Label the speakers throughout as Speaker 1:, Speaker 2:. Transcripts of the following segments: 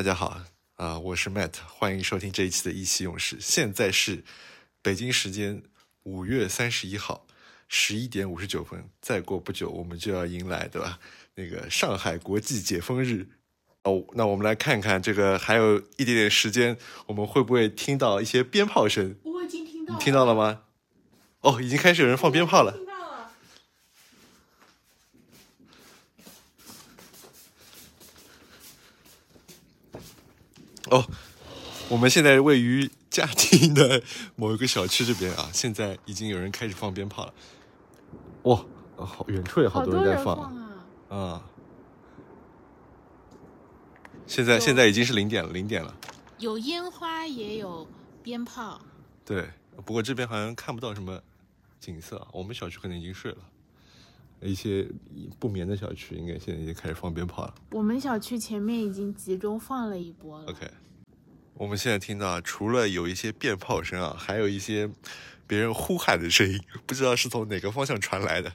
Speaker 1: 大家好啊，我是 Matt，欢迎收听这一期的一期勇士。现在是北京时间五月三十一号十一点五十九分，再过不久我们就要迎来，对吧？那个上海国际解封日哦，那我们来看看这个还有一点点时间，我们会不会听到一些鞭炮声？
Speaker 2: 我已经听到，
Speaker 1: 你听到了吗？哦，已经开始有人放鞭炮了。
Speaker 2: 听到了。
Speaker 1: 哦，我们现在位于嘉定的某一个小区这边啊，现在已经有人开始放鞭炮了。哇，哦好远处也好
Speaker 2: 好
Speaker 1: 多人在
Speaker 2: 人
Speaker 1: 放
Speaker 2: 啊！
Speaker 1: 啊。现在现在已经是零点了，零点了。
Speaker 2: 有烟花，也有鞭炮。
Speaker 1: 对，不过这边好像看不到什么景色啊。我们小区可能已经睡了，一些不眠的小区应该现在已经开始放鞭炮了。
Speaker 2: 我们小区前面已经集中放了一波了。
Speaker 1: OK，我们现在听到啊，除了有一些鞭炮声啊，还有一些别人呼喊的声音，不知道是从哪个方向传来的。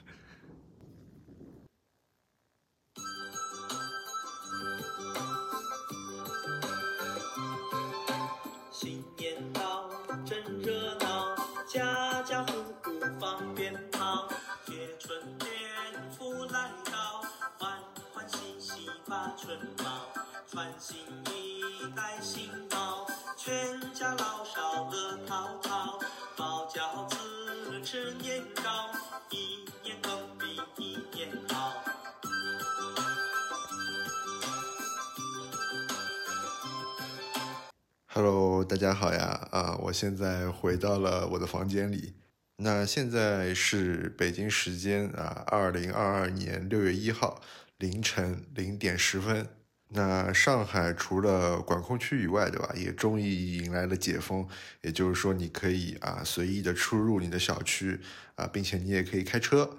Speaker 1: 大家好呀！啊，我现在回到了我的房间里。那现在是北京时间啊，二零二二年六月一号凌晨零点十分。那上海除了管控区以外，对吧？也终于迎来了解封，也就是说，你可以啊随意的出入你的小区啊，并且你也可以开车。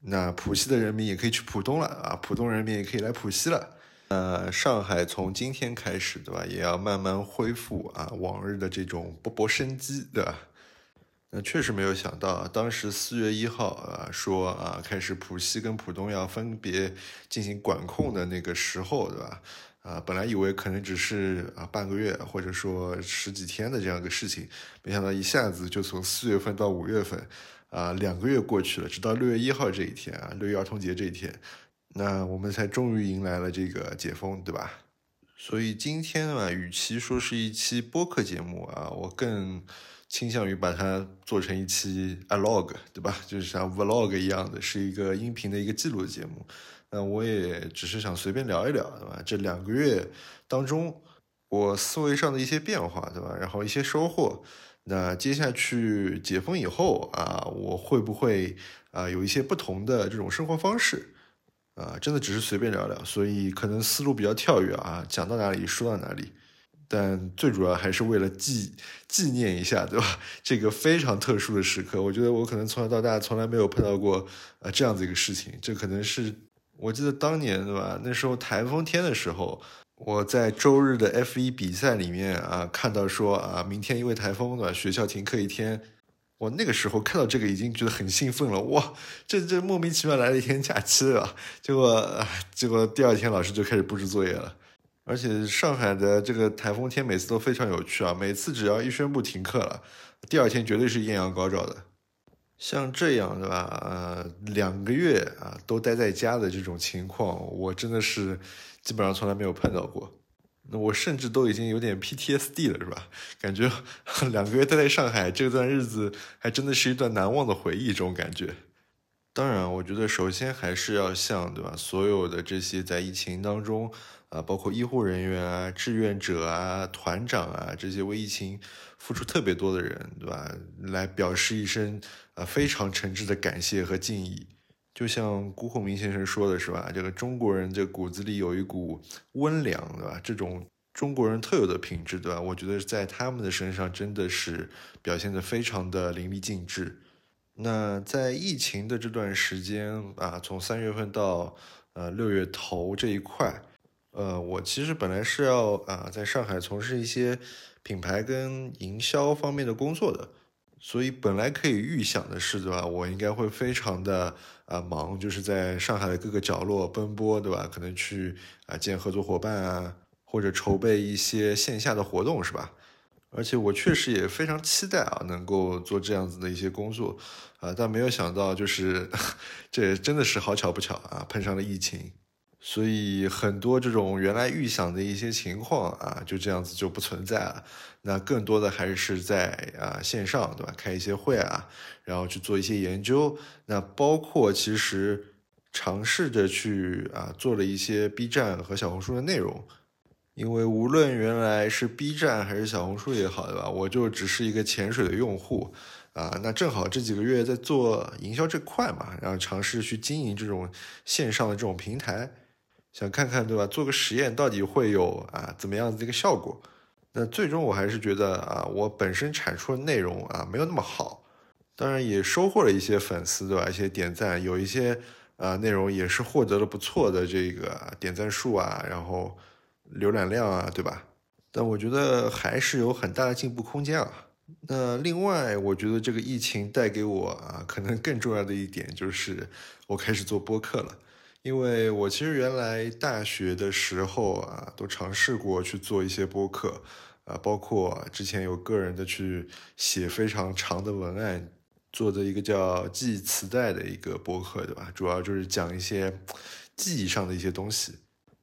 Speaker 1: 那浦西的人民也可以去浦东了啊，浦东人民也可以来浦西了。呃，上海从今天开始，对吧，也要慢慢恢复啊往日的这种勃勃生机，对吧？那确实没有想到，当时四月一号啊说啊开始浦西跟浦东要分别进行管控的那个时候，对吧？啊，本来以为可能只是啊半个月或者说十几天的这样一个事情，没想到一下子就从四月份到五月份，啊两个月过去了，直到六月一号这一天啊，六一儿童节这一天，那我们才终于迎来了这个解封，对吧？所以今天啊，与其说是一期播客节目啊，我更倾向于把它做成一期 vlog，对吧？就是像 vlog 一样的，是一个音频的一个记录的节目。那我也只是想随便聊一聊，对吧？这两个月当中，我思维上的一些变化，对吧？然后一些收获。那接下去解封以后啊，我会不会啊有一些不同的这种生活方式？啊，真的只是随便聊聊，所以可能思路比较跳跃啊，讲到哪里说到哪里。但最主要还是为了纪纪念一下，对吧？这个非常特殊的时刻，我觉得我可能从小到大从来没有碰到过呃这样子一个事情。这可能是我记得当年对吧？那时候台风天的时候，我在周日的 F 一比赛里面啊看到说啊，明天因为台风对吧，学校停课一天。我那个时候看到这个已经觉得很兴奋了，哇，这这莫名其妙来了一天假期啊！结果啊，结果第二天老师就开始布置作业了。而且上海的这个台风天每次都非常有趣啊，每次只要一宣布停课了，第二天绝对是艳阳高照的。像这样对吧？呃，两个月啊都待在家的这种情况，我真的是基本上从来没有碰到过。那我甚至都已经有点 PTSD 了，是吧？感觉 两个月待在上海这段日子，还真的是一段难忘的回忆，这种感觉。当然，我觉得首先还是要向对吧，所有的这些在疫情当中啊，包括医护人员啊、志愿者啊、团长啊这些为疫情付出特别多的人，对吧？来表示一声啊非常诚挚的感谢和敬意。就像辜鸿铭先生说的是吧？这个中国人这骨子里有一股温良，对吧？这种中国人特有的品质，对吧？我觉得在他们的身上真的是表现得非常的淋漓尽致。那在疫情的这段时间啊，从三月份到呃六月头这一块，呃，我其实本来是要啊在上海从事一些品牌跟营销方面的工作的，所以本来可以预想的是，对吧？我应该会非常的啊忙，就是在上海的各个角落奔波，对吧？可能去啊见合作伙伴啊，或者筹备一些线下的活动，是吧？而且我确实也非常期待啊，能够做这样子的一些工作，啊，但没有想到就是 这真的是好巧不巧啊，碰上了疫情，所以很多这种原来预想的一些情况啊，就这样子就不存在了。那更多的还是在啊线上，对吧？开一些会啊，然后去做一些研究。那包括其实尝试着去啊做了一些 B 站和小红书的内容。因为无论原来是 B 站还是小红书也好，对吧？我就只是一个潜水的用户，啊，那正好这几个月在做营销这块嘛，然后尝试去经营这种线上的这种平台，想看看，对吧？做个实验到底会有啊怎么样的一个效果？那最终我还是觉得啊，我本身产出的内容啊没有那么好，当然也收获了一些粉丝，对吧？一些点赞，有一些啊内容也是获得了不错的这个点赞数啊，然后。浏览量啊，对吧？但我觉得还是有很大的进步空间啊。那另外，我觉得这个疫情带给我啊，可能更重要的一点就是我开始做播客了。因为我其实原来大学的时候啊，都尝试过去做一些播客啊，包括之前有个人的去写非常长的文案，做的一个叫记忆磁带的一个播客，对吧？主要就是讲一些记忆上的一些东西。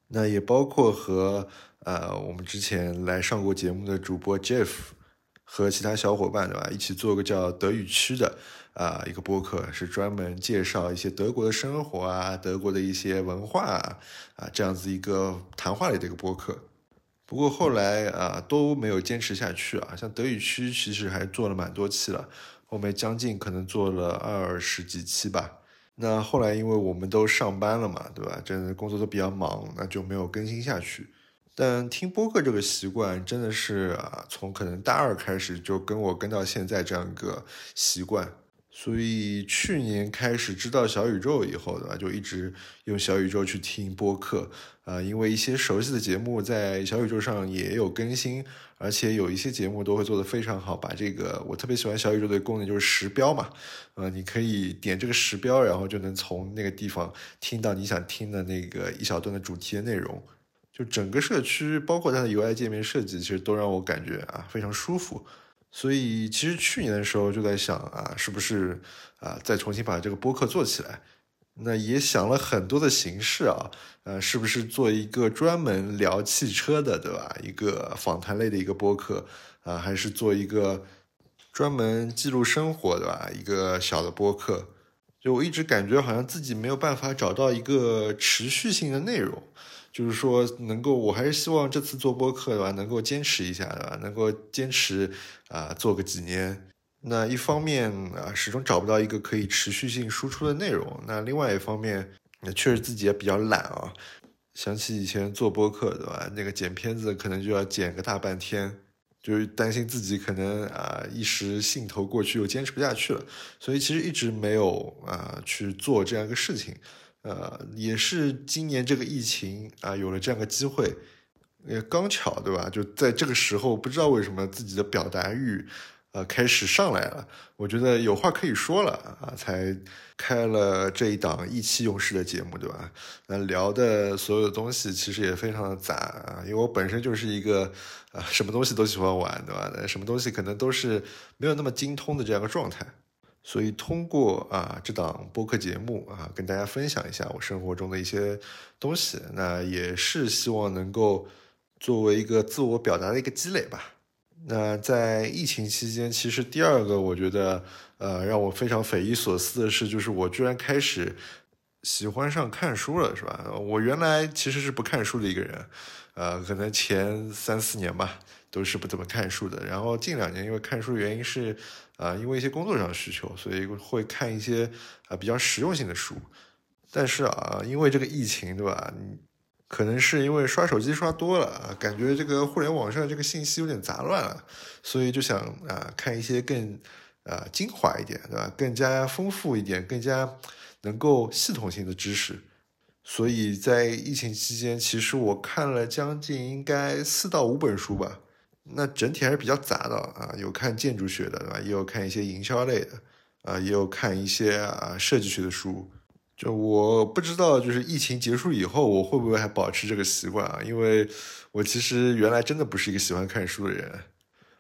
Speaker 1: 那也包括和呃我们之前来上过节目的主播 Jeff 和其他小伙伴对吧，一起做个叫德语区的啊一个播客，是专门介绍一些德国的生活啊，德国的一些文化啊啊这样子一个谈话类的一个播客。不过后来啊都没有坚持下去啊，像德语区其实还做了蛮多期了，后面将近可能做了二十几期吧。那后来，因为我们都上班了嘛，对吧？真的工作都比较忙，那就没有更新下去。但听播客这个习惯，真的是啊，从可能大二开始就跟我跟到现在这样一个习惯。所以去年开始知道小宇宙以后，对吧？就一直用小宇宙去听播客啊，因为一些熟悉的节目在小宇宙上也有更新，而且有一些节目都会做得非常好。把这个我特别喜欢小宇宙的功能，就是时标嘛，呃，你可以点这个时标，然后就能从那个地方听到你想听的那个一小段的主题的内容。就整个社区，包括它的 UI 界面设计，其实都让我感觉啊非常舒服。所以其实去年的时候就在想啊，是不是啊再重新把这个播客做起来？那也想了很多的形式啊，呃，是不是做一个专门聊汽车的，对吧？一个访谈类的一个播客啊，还是做一个专门记录生活的吧？一个小的播客？就我一直感觉好像自己没有办法找到一个持续性的内容。就是说，能够，我还是希望这次做播客的话，能够坚持一下，对吧？能够坚持啊，做个几年。那一方面啊，始终找不到一个可以持续性输出的内容。那另外一方面，那确实自己也比较懒啊。想起以前做播客，对吧？那个剪片子可能就要剪个大半天，就是担心自己可能啊一时兴头过去又坚持不下去了，所以其实一直没有啊去做这样一个事情。呃，也是今年这个疫情啊，有了这样个机会，也刚巧对吧？就在这个时候，不知道为什么自己的表达欲，呃，开始上来了。我觉得有话可以说了啊，才开了这一档意气用事的节目，对吧？那聊的所有的东西其实也非常的杂啊，因为我本身就是一个啊，什么东西都喜欢玩，对吧？什么东西可能都是没有那么精通的这样一个状态。所以通过啊这档播客节目啊，跟大家分享一下我生活中的一些东西，那也是希望能够作为一个自我表达的一个积累吧。那在疫情期间，其实第二个我觉得呃让我非常匪夷所思的是，就是我居然开始喜欢上看书了，是吧？我原来其实是不看书的一个人，呃，可能前三四年吧都是不怎么看书的，然后近两年因为看书原因是。啊，因为一些工作上的需求，所以会看一些啊比较实用性的书。但是啊，因为这个疫情，对吧？可能是因为刷手机刷多了，感觉这个互联网上这个信息有点杂乱了，所以就想啊看一些更啊精华一点，对吧？更加丰富一点，更加能够系统性的知识。所以在疫情期间，其实我看了将近应该四到五本书吧。那整体还是比较杂的啊，有看建筑学的，对吧？也有看一些营销类的，啊，也有看一些啊设计学的书，就我不知道，就是疫情结束以后，我会不会还保持这个习惯啊？因为我其实原来真的不是一个喜欢看书的人，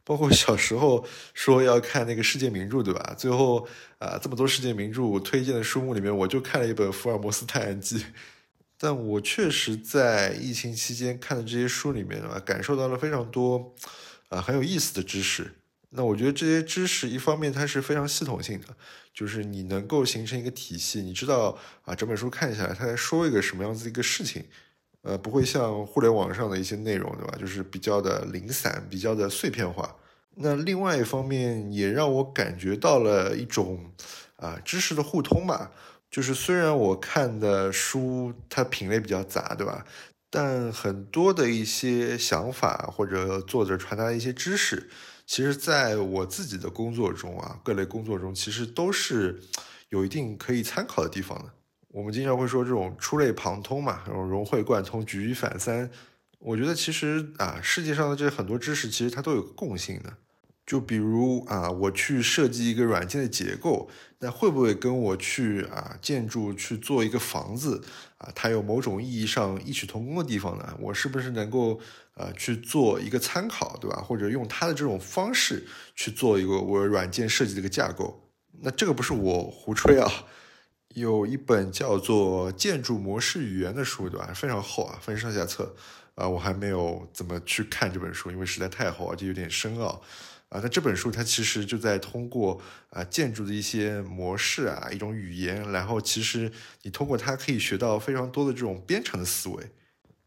Speaker 1: 包括小时候说要看那个世界名著，对吧？最后啊，这么多世界名著推荐的书目里面，我就看了一本《福尔摩斯探案记》。但我确实在疫情期间看的这些书里面啊，感受到了非常多啊很有意思的知识。那我觉得这些知识一方面它是非常系统性的，就是你能够形成一个体系，你知道啊整本书看下来它在说一个什么样子一个事情，呃不会像互联网上的一些内容对吧，就是比较的零散，比较的碎片化。那另外一方面也让我感觉到了一种啊知识的互通吧，就是虽然我看的书它品类比较杂对吧，但很多的一些想法或者作者传达的一些知识。其实，在我自己的工作中啊，各类工作中，其实都是有一定可以参考的地方的。我们经常会说这种触类旁通嘛，这种融会贯通、举一反三。我觉得其实啊，世界上的这很多知识，其实它都有共性的。就比如啊，我去设计一个软件的结构，那会不会跟我去啊建筑去做一个房子啊，它有某种意义上异曲同工的地方呢？我是不是能够呃去做一个参考，对吧？或者用它的这种方式去做一个我软件设计的一个架构？那这个不是我胡吹啊，有一本叫做《建筑模式语言》的书，对吧？非常厚啊，分上下册啊，我还没有怎么去看这本书，因为实在太厚，而且有点深奥。啊，啊那这本书它其实就在通过啊建筑的一些模式啊一种语言，然后其实你通过它可以学到非常多的这种编程的思维。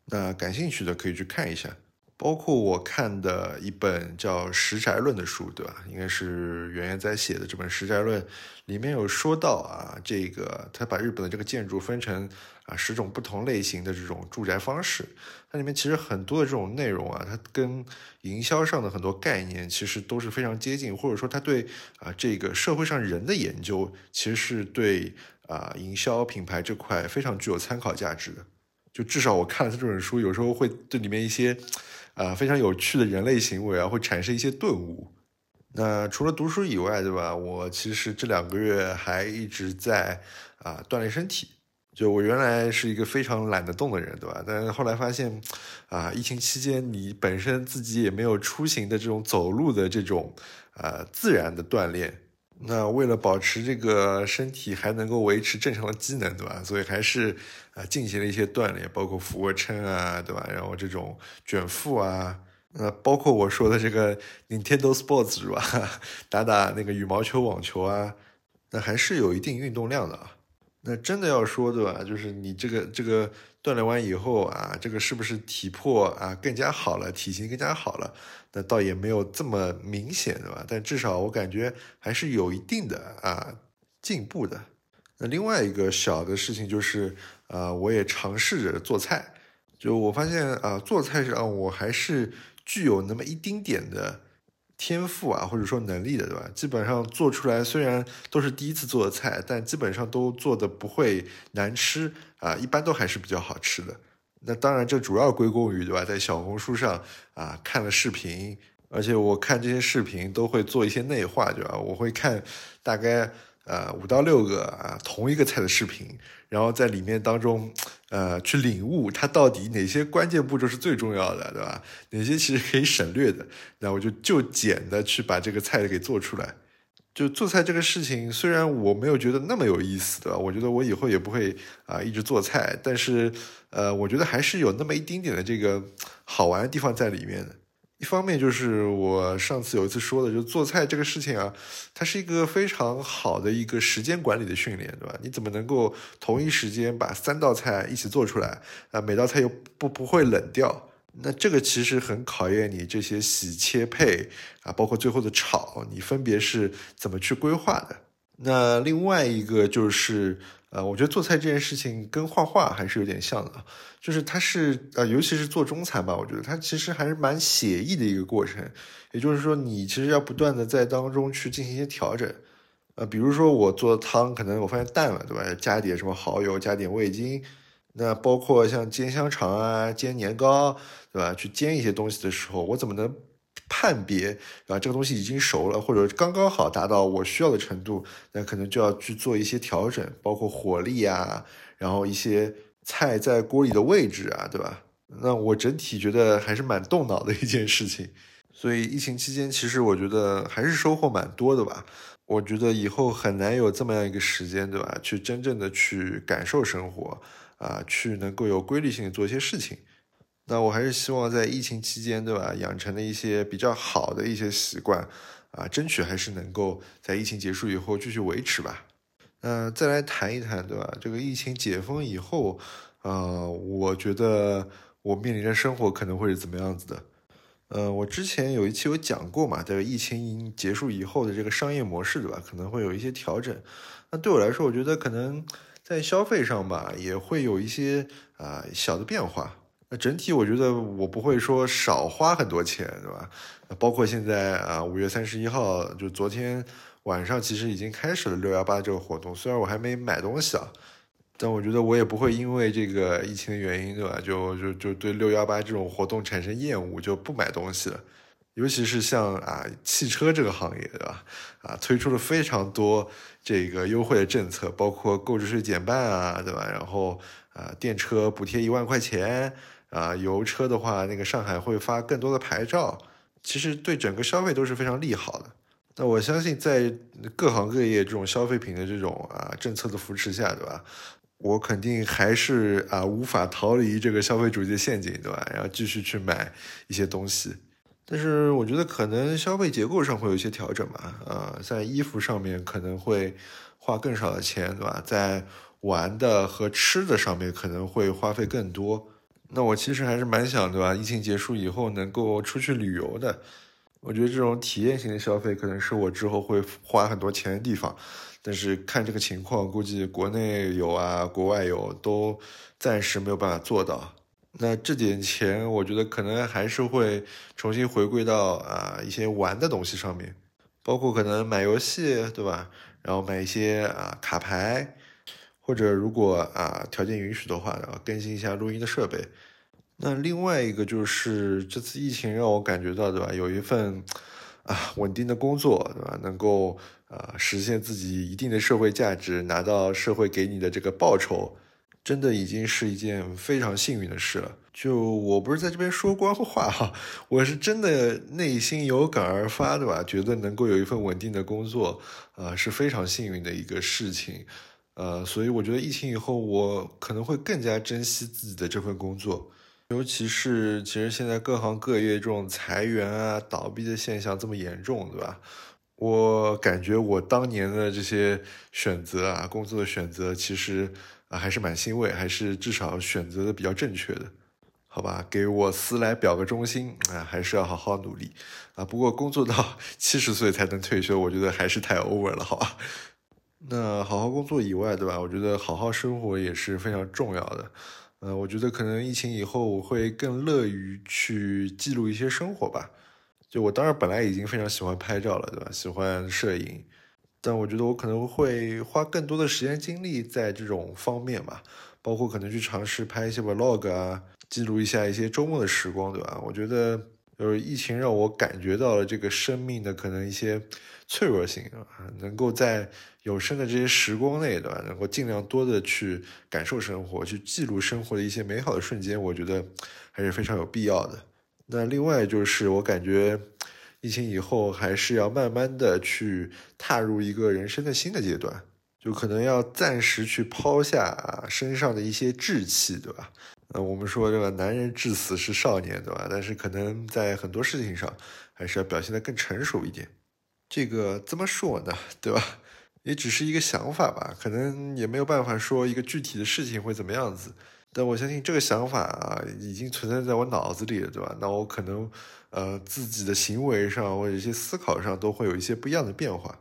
Speaker 1: 那感兴趣的可以去看一下，包括我看的一本叫《石宅论》的书，对吧？应该是袁元在写的这本《石宅论》，里面有说到啊，这个他把日本的这个建筑分成。啊，十种不同类型的这种住宅方式，它里面其实很多的这种内容啊，它跟营销上的很多概念其实都是非常接近，或者说它对啊这个社会上人的研究，其实是对啊营销品牌这块非常具有参考价值的。就至少我看了他这本书，有时候会对里面一些啊非常有趣的人类行为啊，会产生一些顿悟。那除了读书以外，对吧？我其实这两个月还一直在啊锻炼身体。就我原来是一个非常懒得动的人，对吧？但是后来发现，啊，疫情期间你本身自己也没有出行的这种走路的这种，呃，自然的锻炼。那为了保持这个身体还能够维持正常的机能，对吧？所以还是啊进行了一些锻炼，包括俯卧撑啊，对吧？然后这种卷腹啊，呃，包括我说的这个 Nintendo Sports 是吧？打打那个羽毛球、网球啊，那还是有一定运动量的啊。那真的要说，对吧？就是你这个这个锻炼完以后啊，这个是不是体魄啊更加好了，体型更加好了？那倒也没有这么明显，对吧？但至少我感觉还是有一定的啊进步的。那另外一个小的事情就是，呃，我也尝试着做菜，就我发现啊，做菜上我还是具有那么一丁点的。天赋啊，或者说能力的，对吧？基本上做出来，虽然都是第一次做的菜，但基本上都做的不会难吃啊，一般都还是比较好吃的。那当然，这主要归功于，对吧？在小红书上啊看了视频，而且我看这些视频都会做一些内化，对吧？我会看大概。呃，五到六个啊，同一个菜的视频，然后在里面当中，呃，去领悟它到底哪些关键步骤是最重要的，对吧？哪些其实可以省略的，那我就就简的去把这个菜给做出来。就做菜这个事情，虽然我没有觉得那么有意思，对吧？我觉得我以后也不会啊一直做菜，但是呃，我觉得还是有那么一丁点的这个好玩的地方在里面的。一方面就是我上次有一次说的，就做菜这个事情啊，它是一个非常好的一个时间管理的训练，对吧？你怎么能够同一时间把三道菜一起做出来啊？每道菜又不不会冷掉，那这个其实很考验你这些洗切配啊，包括最后的炒，你分别是怎么去规划的？那另外一个就是。呃，我觉得做菜这件事情跟画画还是有点像的，就是它是呃，尤其是做中餐吧，我觉得它其实还是蛮写意的一个过程。也就是说，你其实要不断的在当中去进行一些调整。呃，比如说我做汤，可能我发现淡了，对吧？加点什么蚝油，加点味精。那包括像煎香肠啊、煎年糕，对吧？去煎一些东西的时候，我怎么能判别啊这个东西已经熟了，或者刚刚好达到我需要的程度，那可能就要去做一些调整，包括火力啊，然后一些菜在锅里的位置啊，对吧？那我整体觉得还是蛮动脑的一件事情。所以疫情期间，其实我觉得还是收获蛮多的吧。我觉得以后很难有这么样一个时间，对吧？去真正的去感受生活啊，去能够有规律性做一些事情。那我还是希望在疫情期间，对吧？养成的一些比较好的一些习惯啊，争取还是能够在疫情结束以后继续维持吧。嗯再来谈一谈，对吧？这个疫情解封以后，呃，我觉得我面临的生活可能会是怎么样子的？呃，我之前有一期有讲过嘛，这个疫情结束以后的这个商业模式，对吧？可能会有一些调整。那对我来说，我觉得可能在消费上吧，也会有一些啊小的变化。那整体我觉得我不会说少花很多钱，对吧？包括现在啊，五月三十一号，就昨天晚上其实已经开始了六幺八这个活动，虽然我还没买东西啊。但我觉得我也不会因为这个疫情的原因，对吧？就就就对六幺八这种活动产生厌恶，就不买东西了。尤其是像啊汽车这个行业，对吧？啊推出了非常多这个优惠的政策，包括购置税减半啊，对吧？然后啊电车补贴一万块钱啊，油车的话，那个上海会发更多的牌照，其实对整个消费都是非常利好的。那我相信在各行各业这种消费品的这种啊政策的扶持下，对吧？我肯定还是啊无法逃离这个消费主义的陷阱，对吧？然后继续去买一些东西，但是我觉得可能消费结构上会有一些调整吧。啊，在衣服上面可能会花更少的钱，对吧？在玩的和吃的上面可能会花费更多。那我其实还是蛮想，对吧？疫情结束以后能够出去旅游的。我觉得这种体验型的消费可能是我之后会花很多钱的地方。但是看这个情况，估计国内有啊，国外有，都暂时没有办法做到。那这点钱，我觉得可能还是会重新回归到啊一些玩的东西上面，包括可能买游戏，对吧？然后买一些啊卡牌，或者如果啊条件允许的话，然后更新一下录音的设备。那另外一个就是这次疫情让我感觉到，对吧？有一份啊稳定的工作，对吧？能够。啊，实现自己一定的社会价值，拿到社会给你的这个报酬，真的已经是一件非常幸运的事了。就我不是在这边说官话哈，我是真的内心有感而发，对吧？觉得能够有一份稳定的工作，啊，是非常幸运的一个事情。呃，所以我觉得疫情以后，我可能会更加珍惜自己的这份工作，尤其是其实现在各行各业这种裁员啊、倒闭的现象这么严重，对吧？我感觉我当年的这些选择啊，工作的选择，其实啊还是蛮欣慰，还是至少选择的比较正确的，好吧？给我司来表个忠心啊，还是要好好努力啊。不过工作到 七十岁才能退休，我觉得还是太 over 了，好吧？那好好工作以外，对吧？我觉得好好生活也是非常重要的。呃，我觉得可能疫情以后，我会更乐于去记录一些生活吧。就我当然本来已经非常喜欢拍照了，对吧？喜欢摄影，但我觉得我可能会花更多的时间精力在这种方面吧，包括可能去尝试拍一些 vlog 啊，记录一下一些周末的时光，对吧？我觉得就是疫情让我感觉到了这个生命的可能一些脆弱性啊，能够在有生的这些时光内，对吧？能够尽量多的去感受生活，去记录生活的一些美好的瞬间，我觉得还是非常有必要的。那另外就是，我感觉疫情以后还是要慢慢的去踏入一个人生的新的阶段，就可能要暂时去抛下身上的一些稚气，对吧？呃，我们说这个男人至死是少年，对吧？但是可能在很多事情上还是要表现的更成熟一点。这个怎么说呢？对吧？也只是一个想法吧，可能也没有办法说一个具体的事情会怎么样子。但我相信这个想法啊，已经存在在我脑子里了，对吧？那我可能，呃，自己的行为上或者一些思考上都会有一些不一样的变化。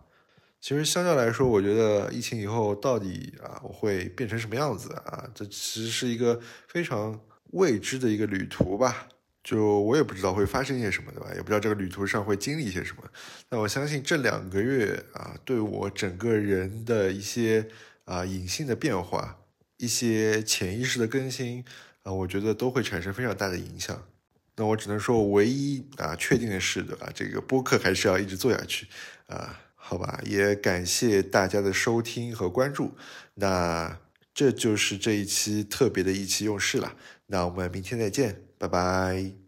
Speaker 1: 其实相较来说，我觉得疫情以后到底啊，我会变成什么样子啊？这其实是一个非常未知的一个旅途吧。就我也不知道会发生些什么，对吧？也不知道这个旅途上会经历一些什么。那我相信这两个月啊，对我整个人的一些啊隐性的变化。一些潜意识的更新啊，我觉得都会产生非常大的影响。那我只能说，唯一啊确定的是对吧，这个播客还是要一直做下去啊，好吧？也感谢大家的收听和关注。那这就是这一期特别的意气用事了。那我们明天再见，拜拜。